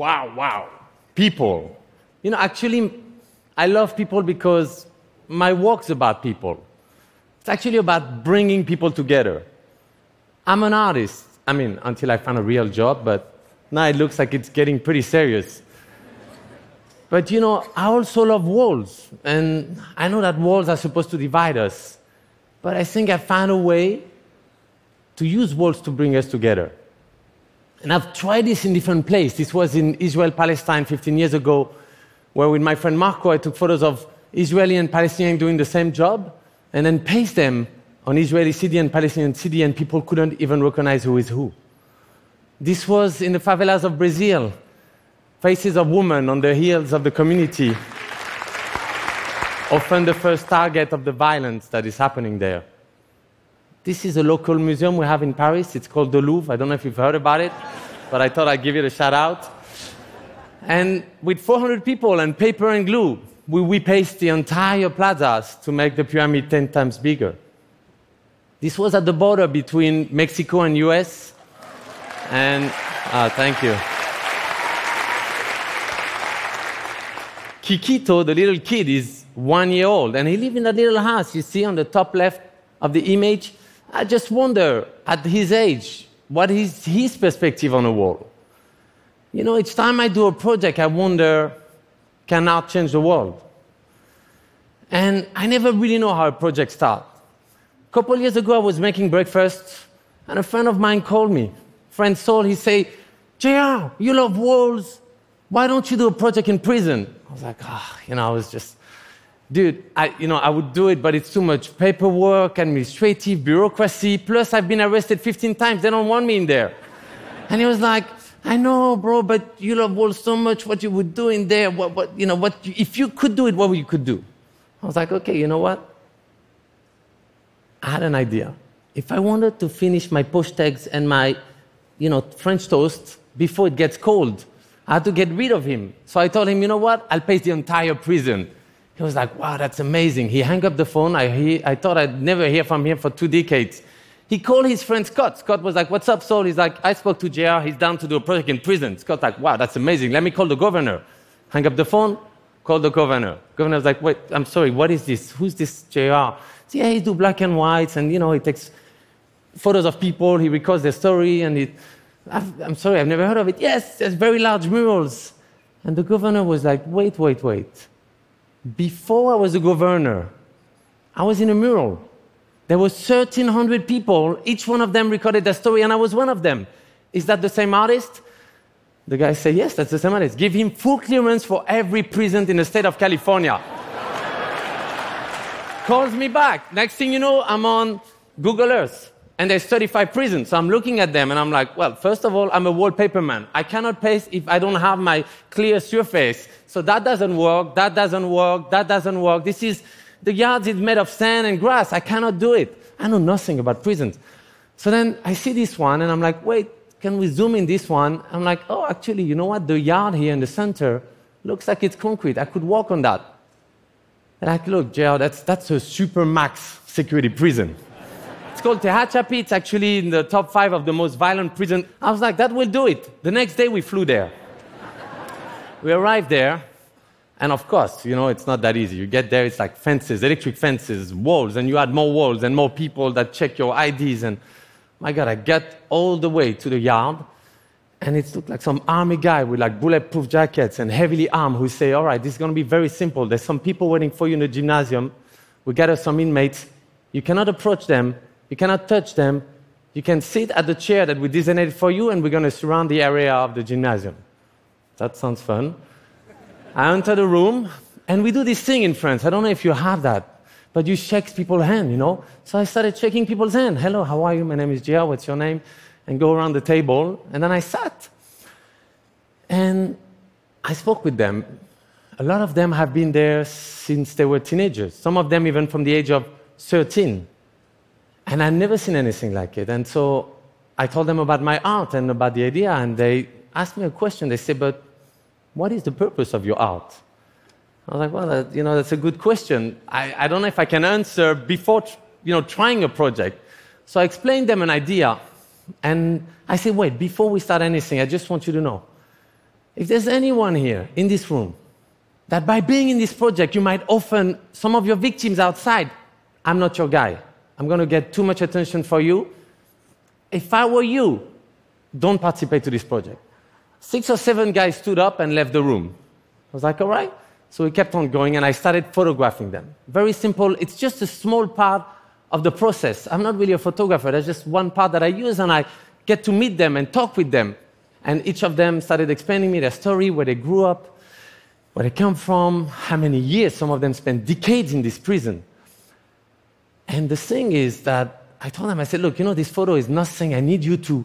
wow, wow, people. You know, actually, I love people because my work's about people. It's actually about bringing people together. I'm an artist. I mean, until I find a real job, but now it looks like it's getting pretty serious. But you know, I also love walls. And I know that walls are supposed to divide us. But I think I found a way to use walls to bring us together. And I've tried this in different places. This was in Israel, Palestine 15 years ago, where with my friend Marco, I took photos of Israeli and Palestinian doing the same job and then paste them on Israeli city and Palestinian city, and people couldn't even recognize who is who. This was in the favelas of Brazil, faces of women on the heels of the community, often the first target of the violence that is happening there. This is a local museum we have in Paris. It's called the Louvre. I don't know if you've heard about it, but I thought I'd give it a shout out. And with 400 people and paper and glue, we repaste the entire plazas to make the pyramid 10 times bigger. This was at the border between Mexico and US. And uh, thank you. Kikito, the little kid, is one year old, and he lives in that little house you see on the top left of the image. I just wonder, at his age, what is his perspective on the world? You know, each time I do a project, I wonder, can art change the world? And I never really know how a project starts. A couple years ago, I was making breakfast, and a friend of mine called me. Friend Saul, he said, JR, you love walls. Why don't you do a project in prison? I was like, ah, oh, you know, I was just dude, I, you know, I would do it, but it's too much paperwork, administrative, bureaucracy. Plus, I've been arrested 15 times. They don't want me in there. And he was like, I know, bro, but you love walls so much. What you would do in there? What, what, you know, what? If you could do it, what would you could do? I was like, okay, you know what? I had an idea. If I wanted to finish my poached eggs and my, you know, French toast before it gets cold, I had to get rid of him. So I told him, you know what? I'll pay the entire prison. He was like, wow, that's amazing. He hung up the phone. I, he, I thought I'd never hear from him for two decades. He called his friend Scott. Scott was like, what's up, Saul? He's like, I spoke to JR. He's down to do a project in prison. Scott's like, wow, that's amazing. Let me call the governor. Hang up the phone, call the governor. Governor was like, wait, I'm sorry, what is this? Who's this JR? So, yeah, he do black and whites, and, you know, he takes photos of people. He records their story, and he, I'm sorry, I've never heard of it. Yes, there's very large murals. And the governor was like, wait, wait, wait. Before I was a governor, I was in a mural. There were 1,300 people. Each one of them recorded their story, and I was one of them. Is that the same artist? The guy said, Yes, that's the same artist. Give him full clearance for every prison in the state of California. Calls me back. Next thing you know, I'm on Google Earth and there's 35 prisons. So I'm looking at them and I'm like, well, first of all, I'm a wallpaper man. I cannot paste if I don't have my clear surface. So that doesn't work, that doesn't work, that doesn't work. This is, the yard is made of sand and grass. I cannot do it. I know nothing about prisons. So then I see this one and I'm like, wait, can we zoom in this one? I'm like, oh, actually, you know what? The yard here in the center looks like it's concrete. I could walk on that. And I like, look, JR, that's, that's a super max security prison. It's called Tehachapi. It's actually in the top five of the most violent prison. I was like, that will do it. The next day we flew there. we arrived there, and of course, you know, it's not that easy. You get there, it's like fences, electric fences, walls, and you add more walls and more people that check your IDs. And my God, I get all the way to the yard, and it looked like some army guy with like bulletproof jackets and heavily armed who say, All right, this is going to be very simple. There's some people waiting for you in the gymnasium. We gather some inmates. You cannot approach them you cannot touch them. You can sit at the chair that we designated for you, and we're going to surround the area of the gymnasium. That sounds fun. I enter the room, and we do this thing in France. I don't know if you have that, but you shake people's hand, you know? So I started shaking people's hand. Hello, how are you? My name is JR. What's your name? And go around the table. And then I sat. And I spoke with them. A lot of them have been there since they were teenagers, some of them even from the age of 13. And I'd never seen anything like it. And so I told them about my art and about the idea, and they asked me a question. They said, But what is the purpose of your art? I was like, Well, that, you know, that's a good question. I, I don't know if I can answer before you know, trying a project. So I explained them an idea, and I said, Wait, before we start anything, I just want you to know If there's anyone here in this room that by being in this project, you might often some of your victims outside, I'm not your guy. I'm going to get too much attention for you. If I were you, don't participate to this project. Six or seven guys stood up and left the room. I was like, all right. So we kept on going and I started photographing them. Very simple. It's just a small part of the process. I'm not really a photographer. That's just one part that I use and I get to meet them and talk with them. And each of them started explaining me their story, where they grew up, where they come from, how many years. Some of them spent decades in this prison. And the thing is that I told them, I said, look, you know, this photo is nothing. I need you to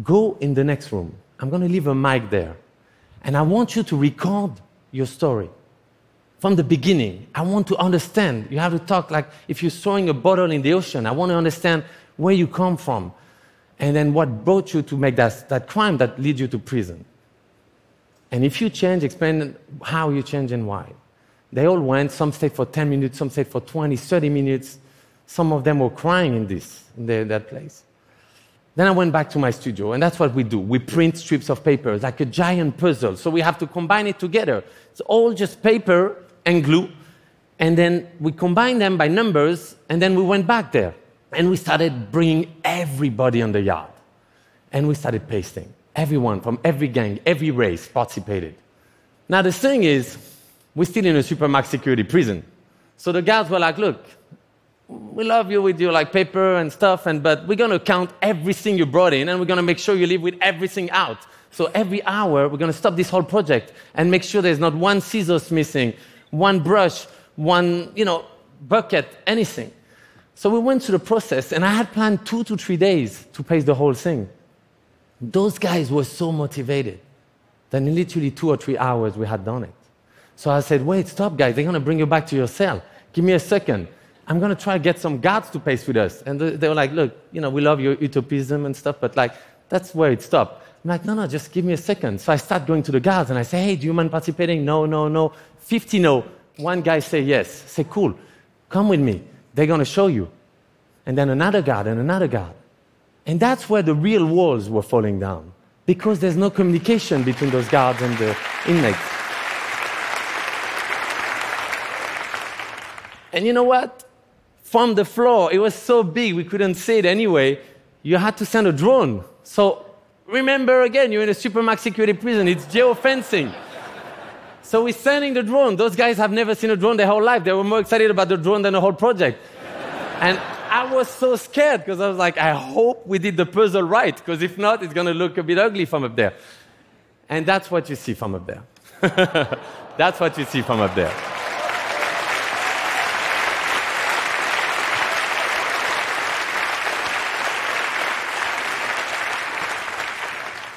go in the next room. I'm going to leave a mic there. And I want you to record your story from the beginning. I want to understand. You have to talk like if you're throwing a bottle in the ocean. I want to understand where you come from and then what brought you to make that, that crime that led you to prison. And if you change, explain how you change and why. They all went, some stayed for 10 minutes, some stayed for 20, 30 minutes. Some of them were crying in this, in the, that place. Then I went back to my studio, and that's what we do. We print strips of paper like a giant puzzle. So we have to combine it together. It's all just paper and glue. And then we combined them by numbers, and then we went back there. And we started bringing everybody on the yard. And we started pasting. Everyone from every gang, every race participated. Now, the thing is, we're still in a supermax security prison. So the guards were like, look, we love you with your like paper and stuff, and but we're gonna count everything you brought in, and we're gonna make sure you leave with everything out. So every hour, we're gonna stop this whole project and make sure there's not one scissors missing, one brush, one you know bucket, anything. So we went through the process, and I had planned two to three days to paste the whole thing. Those guys were so motivated that in literally two or three hours we had done it. So I said, wait, stop, guys. They're gonna bring you back to your cell. Give me a second. I'm going to try to get some guards to pace with us. And they were like, look, you know, we love your utopism and stuff, but like, that's where it stopped. I'm like, no, no, just give me a second. So I start going to the guards and I say, hey, do you mind participating? No, no, no. 50 no. One guy say yes. I say, cool, come with me. They're going to show you. And then another guard and another guard. And that's where the real walls were falling down because there's no communication between those guards and the inmates. And you know what? From the floor. It was so big, we couldn't see it anyway. You had to send a drone. So remember again, you're in a supermax security prison, it's geofencing. so we're sending the drone. Those guys have never seen a drone their whole life. They were more excited about the drone than the whole project. and I was so scared because I was like, I hope we did the puzzle right, because if not, it's going to look a bit ugly from up there. And that's what you see from up there. that's what you see from up there.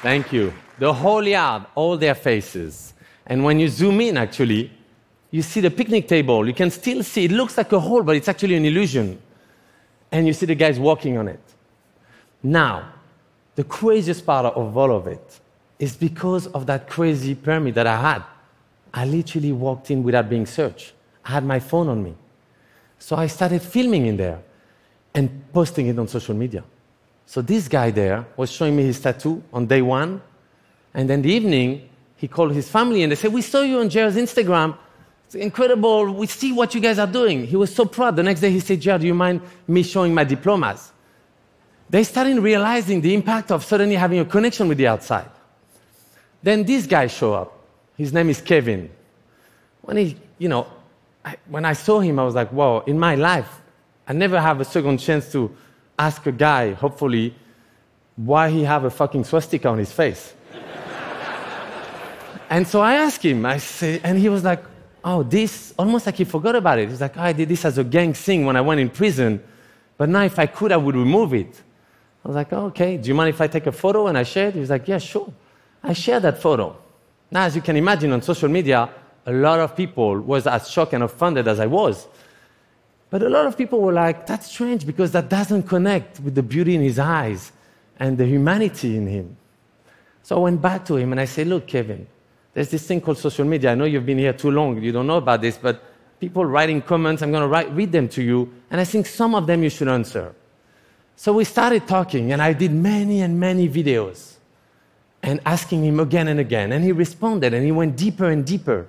Thank you. The whole yard, all their faces. And when you zoom in, actually, you see the picnic table. You can still see, it looks like a hole, but it's actually an illusion. And you see the guys walking on it. Now, the craziest part of all of it is because of that crazy permit that I had. I literally walked in without being searched. I had my phone on me. So I started filming in there and posting it on social media. So this guy there was showing me his tattoo on day one. And then the evening, he called his family and they said, We saw you on JR's Instagram. It's incredible. We see what you guys are doing. He was so proud. The next day, he said, JR, do you mind me showing my diplomas? They started realizing the impact of suddenly having a connection with the outside. Then this guy showed up. His name is Kevin. When he, you know, I, when I saw him, I was like, wow, in my life, I never have a second chance to ask a guy, hopefully, why he have a fucking swastika on his face. and so I asked him, I say, and he was like, oh, this, almost like he forgot about it. He's like, oh, I did this as a gang thing when I went in prison, but now if I could, I would remove it. I was like, oh, okay, do you mind if I take a photo and I share it? He was like, yeah, sure. I shared that photo. Now, as you can imagine, on social media, a lot of people was as shocked and offended as I was. But a lot of people were like, that's strange because that doesn't connect with the beauty in his eyes and the humanity in him. So I went back to him and I said, Look, Kevin, there's this thing called social media. I know you've been here too long, you don't know about this, but people writing comments, I'm going to read them to you, and I think some of them you should answer. So we started talking, and I did many and many videos. and asking him again and again. And he responded and he went deeper and deeper.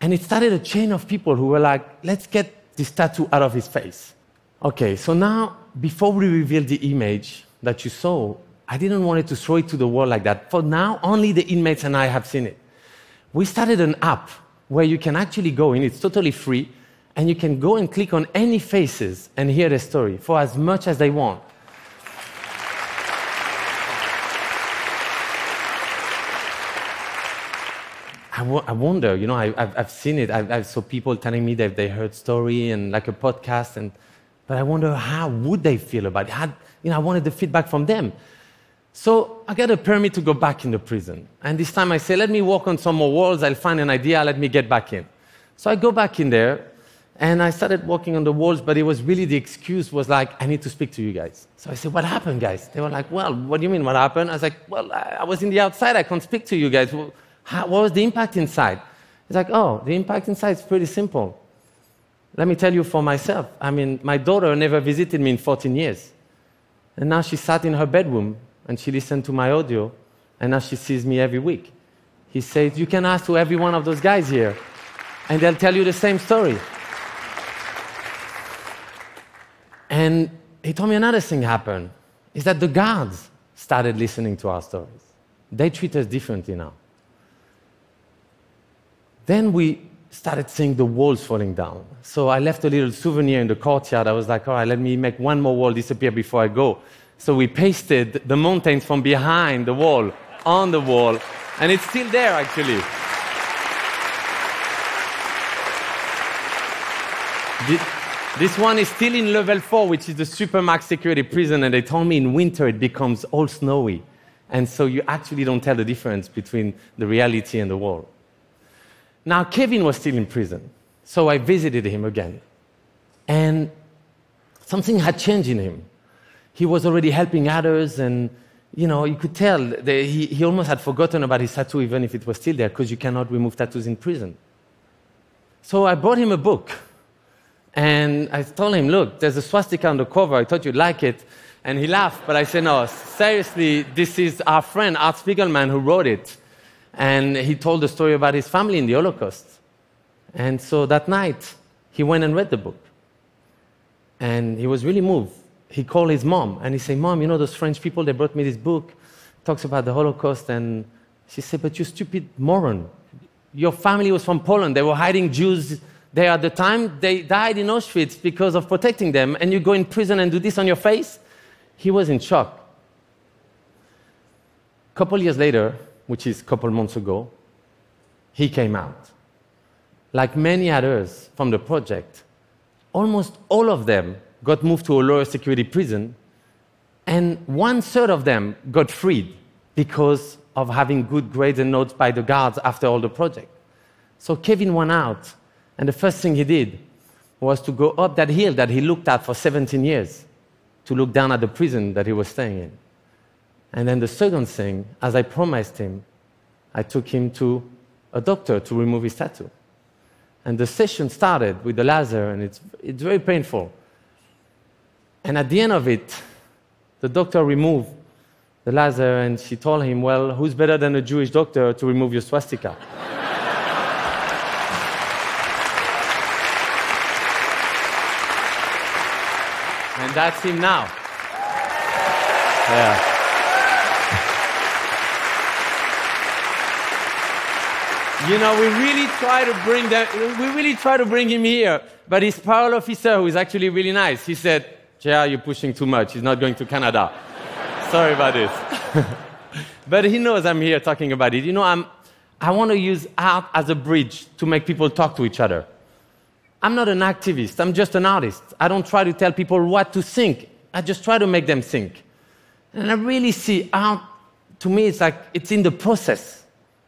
And it started a chain of people who were like, let's get this tattoo out of his face. Okay, so now, before we reveal the image that you saw, I didn't want it to throw it to the world like that. For now, only the inmates and I have seen it. We started an app where you can actually go in, it's totally free, and you can go and click on any faces and hear the story for as much as they want. I, I wonder, you know, I, have I've seen it. I've, I've saw people telling me that they heard story and like a podcast, and but I wonder how would they feel about it. How, you know, I wanted the feedback from them. So I got a permit to go back in the prison, and this time I say, let me walk on some more walls. I'll find an idea. Let me get back in. So I go back in there, and I started walking on the walls, but it was really the excuse was like, I need to speak to you guys. So I said, What happened, guys? They were like, Well, what do you mean, what happened? I was like, Well, I was in the outside. I can't speak to you guys. Well, how, what was the impact inside? It's like, oh, the impact inside is pretty simple. Let me tell you for myself. I mean, my daughter never visited me in 14 years. And now she sat in her bedroom and she listened to my audio, and now she sees me every week. He says, You can ask to every one of those guys here, and they'll tell you the same story. And he told me another thing happened is that the guards started listening to our stories. They treat us differently now. Then we started seeing the walls falling down. So I left a little souvenir in the courtyard. I was like, all right, let me make one more wall disappear before I go. So we pasted the mountains from behind the wall on the wall, and it's still there actually. This one is still in level four, which is the supermax security prison, and they told me in winter it becomes all snowy. And so you actually don't tell the difference between the reality and the wall. Now, Kevin was still in prison, so I visited him again. And something had changed in him. He was already helping others, and you know, you could tell he, he almost had forgotten about his tattoo, even if it was still there, because you cannot remove tattoos in prison. So I brought him a book, and I told him, Look, there's a swastika on the cover. I thought you'd like it. And he laughed, but I said, No, seriously, this is our friend, Art Spiegelman, who wrote it. And he told the story about his family in the Holocaust. And so that night, he went and read the book. And he was really moved. He called his mom and he said, Mom, you know those French people, they brought me this book, talks about the Holocaust. And she said, But you stupid moron. Your family was from Poland. They were hiding Jews there at the time. They died in Auschwitz because of protecting them. And you go in prison and do this on your face? He was in shock. A couple years later, which is a couple months ago, he came out. Like many others from the project, almost all of them got moved to a lower security prison, and one third of them got freed because of having good grades and notes by the guards after all the project. So Kevin went out, and the first thing he did was to go up that hill that he looked at for 17 years to look down at the prison that he was staying in. And then the second thing, as I promised him, I took him to a doctor to remove his tattoo. And the session started with the laser, and it's, it's very painful. And at the end of it, the doctor removed the laser, and she told him, Well, who's better than a Jewish doctor to remove your swastika? and that's him now. Yeah. You know, we really try to bring them, we really try to bring him here. But his parole officer, who is actually really nice, he said, JR, you're pushing too much. He's not going to Canada. Sorry about this. but he knows I'm here talking about it. You know, I'm, I want to use art as a bridge to make people talk to each other. I'm not an activist, I'm just an artist. I don't try to tell people what to think, I just try to make them think. And I really see art, to me, it's like it's in the process.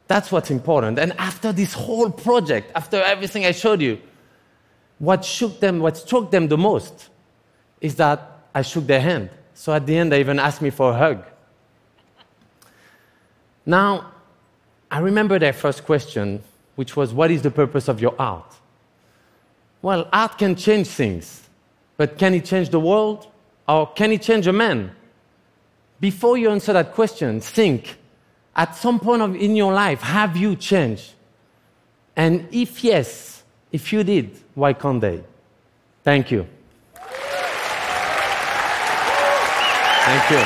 That's what's important. And after this whole project, after everything I showed you, what shook them, what struck them the most is that I shook their hand. So at the end, they even asked me for a hug. Now, I remember their first question, which was, What is the purpose of your art? Well, art can change things, but can it change the world? Or can it change a man? Before you answer that question, think At some point of, in your life, have you changed? And if yes, if you did, why can't they? Thank you. Thank you.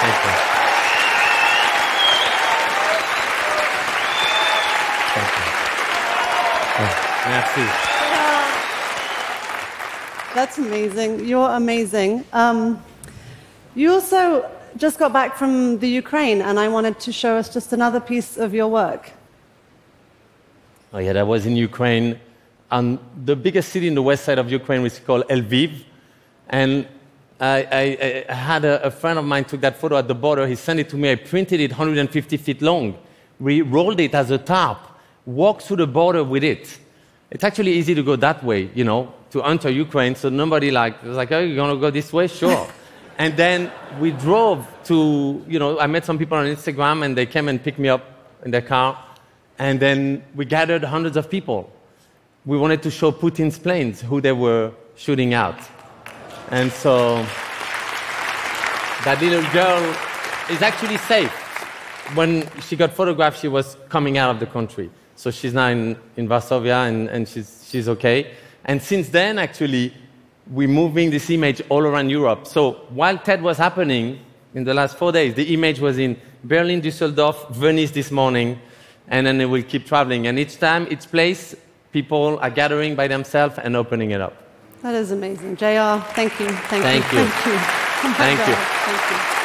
Thank you. Thank you. Merci. That's amazing. You're amazing. Um, you also just got back from the Ukraine, and I wanted to show us just another piece of your work. Oh, yeah, that was in Ukraine. And the biggest city in the west side of Ukraine was called Lviv. And I, I, I had a, a, friend of mine took that photo at the border. He sent it to me. I printed it 150 feet long. We rolled it as a tarp, walked through the border with it. It's actually easy to go that way, you know, to enter Ukraine. So nobody like was like, "Oh, you're gonna go this way? Sure." And then we drove to, you know, I met some people on Instagram, and they came and picked me up in their car. And then we gathered hundreds of people. We wanted to show Putin's planes who they were shooting out. And so that little girl is actually safe. When she got photographed, she was coming out of the country. So she's now in, in Varsovia and, and she's, she's okay. And since then, actually, we're moving this image all around Europe. So while TED was happening in the last four days, the image was in Berlin, Düsseldorf, Venice this morning, and then it will keep traveling. And each time, each place, people are gathering by themselves and opening it up. That is amazing. JR, thank you. Thank, thank you. you. Thank you. Oh thank you. Thank you.